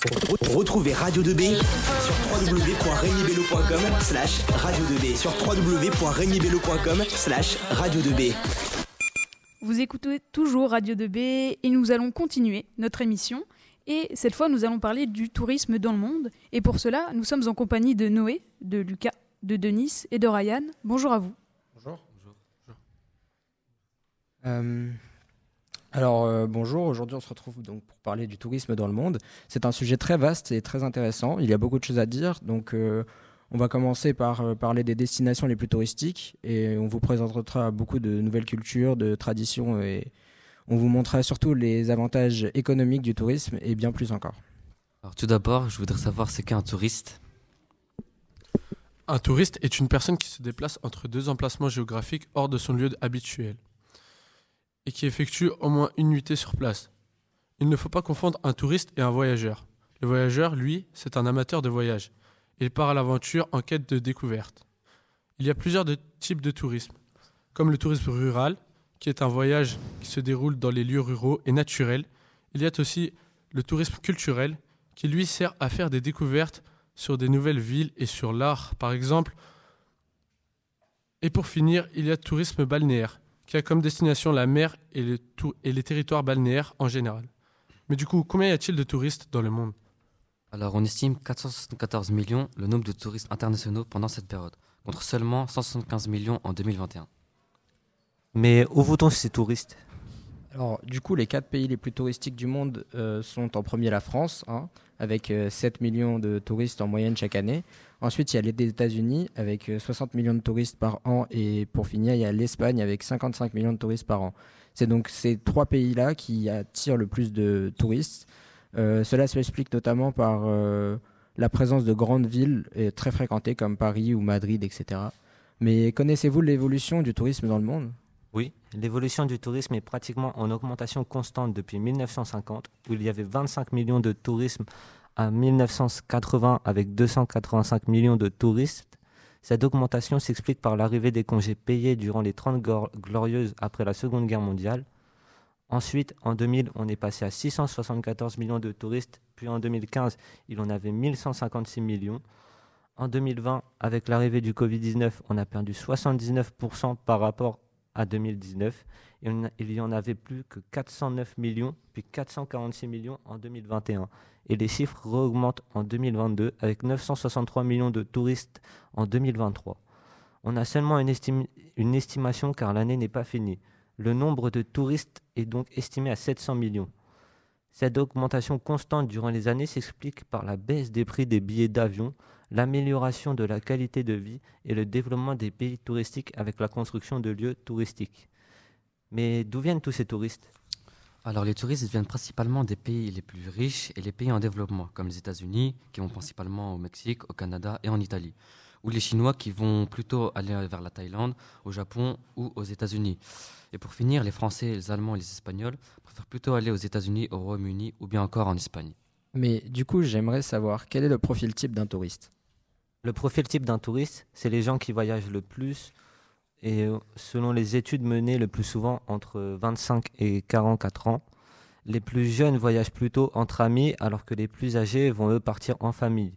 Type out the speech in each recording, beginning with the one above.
Retrouvez Radio 2B sur www.regnibello.com slash radio 2B sur www.regnibello.com slash radio 2B. Vous écoutez toujours Radio 2B et nous allons continuer notre émission. Et cette fois, nous allons parler du tourisme dans le monde. Et pour cela, nous sommes en compagnie de Noé, de Lucas, de Denis et de Ryan. Bonjour à vous. Bonjour. Euh, alors euh, bonjour, aujourd'hui on se retrouve donc pour parler du tourisme dans le monde. C'est un sujet très vaste et très intéressant, il y a beaucoup de choses à dire, donc euh, on va commencer par parler des destinations les plus touristiques et on vous présentera beaucoup de nouvelles cultures, de traditions et on vous montrera surtout les avantages économiques du tourisme et bien plus encore. Alors tout d'abord, je voudrais savoir ce qu'est un touriste? Un touriste est une personne qui se déplace entre deux emplacements géographiques hors de son lieu habituel et qui effectue au moins une nuitée sur place. Il ne faut pas confondre un touriste et un voyageur. Le voyageur, lui, c'est un amateur de voyage. Il part à l'aventure en quête de découverte. Il y a plusieurs types de tourisme, comme le tourisme rural, qui est un voyage qui se déroule dans les lieux ruraux et naturels. Il y a aussi le tourisme culturel, qui lui sert à faire des découvertes sur des nouvelles villes et sur l'art, par exemple. Et pour finir, il y a le tourisme balnéaire, qui a comme destination la mer et, le et les territoires balnéaires en général. Mais du coup, combien y a-t-il de touristes dans le monde? Alors, on estime 474 millions le nombre de touristes internationaux pendant cette période, contre seulement 175 millions en 2021. Mais où vont ces touristes? Alors, du coup, les quatre pays les plus touristiques du monde euh, sont en premier la France, hein, avec 7 euh, millions de touristes en moyenne chaque année. Ensuite, il y a les États-Unis avec 60 euh, millions de touristes par an. Et pour finir, il y a l'Espagne avec 55 millions de touristes par an. C'est donc ces trois pays-là qui attirent le plus de touristes. Cela s'explique notamment par la présence de grandes villes très fréquentées comme Paris ou Madrid, etc. Mais connaissez-vous l'évolution du tourisme dans le monde? Oui, l'évolution du tourisme est pratiquement en augmentation constante depuis 1950, où il y avait 25 millions de tourisme à 1980 avec 285 millions de touristes. Cette augmentation s'explique par l'arrivée des congés payés durant les 30 glorieuses après la Seconde Guerre mondiale. Ensuite, en 2000, on est passé à 674 millions de touristes, puis en 2015, il en avait 1156 millions. En 2020, avec l'arrivée du Covid-19, on a perdu 79% par rapport à 2019 et il y en avait plus que 409 millions, puis 446 millions en 2021 et les chiffres augmentent en 2022 avec 963 millions de touristes en 2023. On a seulement une, une estimation car l'année n'est pas finie. Le nombre de touristes est donc estimé à 700 millions. Cette augmentation constante durant les années s'explique par la baisse des prix des billets d'avion, l'amélioration de la qualité de vie et le développement des pays touristiques avec la construction de lieux touristiques. Mais d'où viennent tous ces touristes? Alors les touristes viennent principalement des pays les plus riches et les pays en développement, comme les États-Unis, qui vont principalement au Mexique, au Canada et en Italie, ou les Chinois qui vont plutôt aller vers la Thaïlande, au Japon ou aux États-Unis. Et pour finir, les Français, les Allemands et les Espagnols préfèrent plutôt aller aux États-Unis, au Royaume-Uni ou bien encore en Espagne. Mais du coup, j'aimerais savoir quel est le profil type d'un touriste? Le profil type d'un touriste, c'est les gens qui voyagent le plus et euh, selon les études menées le plus souvent entre 25 et 44 ans, les plus jeunes voyagent plutôt entre amis alors que les plus âgés vont eux partir en famille.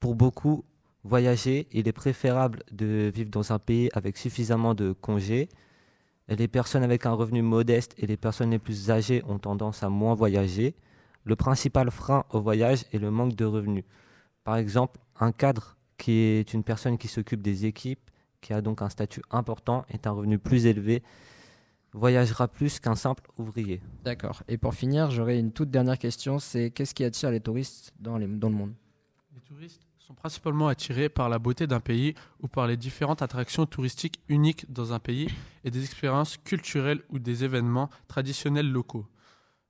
Pour beaucoup, voyager, il est préférable de vivre dans un pays avec suffisamment de congés. Les personnes avec un revenu modeste et les personnes les plus âgées ont tendance à moins voyager. Le principal frein au voyage est le manque de revenus. Par exemple, un cadre qui est une personne qui s'occupe des équipes qui a donc un statut important, et un revenu plus élevé, voyagera plus qu'un simple ouvrier. D'accord. Et pour finir, j'aurais une toute dernière question, c'est qu'est-ce qui attire les touristes dans, les, dans le monde? Les touristes? Sont principalement attirés par la beauté d'un pays ou par les différentes attractions touristiques uniques dans un pays et des expériences culturelles ou des événements traditionnels locaux.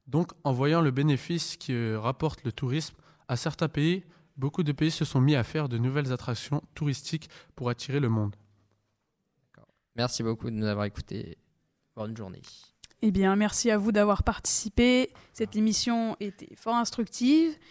Donc, en voyant le bénéfice que rapporte le tourisme à certains pays, beaucoup de pays se sont mis à faire de nouvelles attractions touristiques pour attirer le monde. Merci beaucoup de nous avoir écoutés. Bonne journée. Eh bien, merci à vous d'avoir participé. Cette émission était fort instructive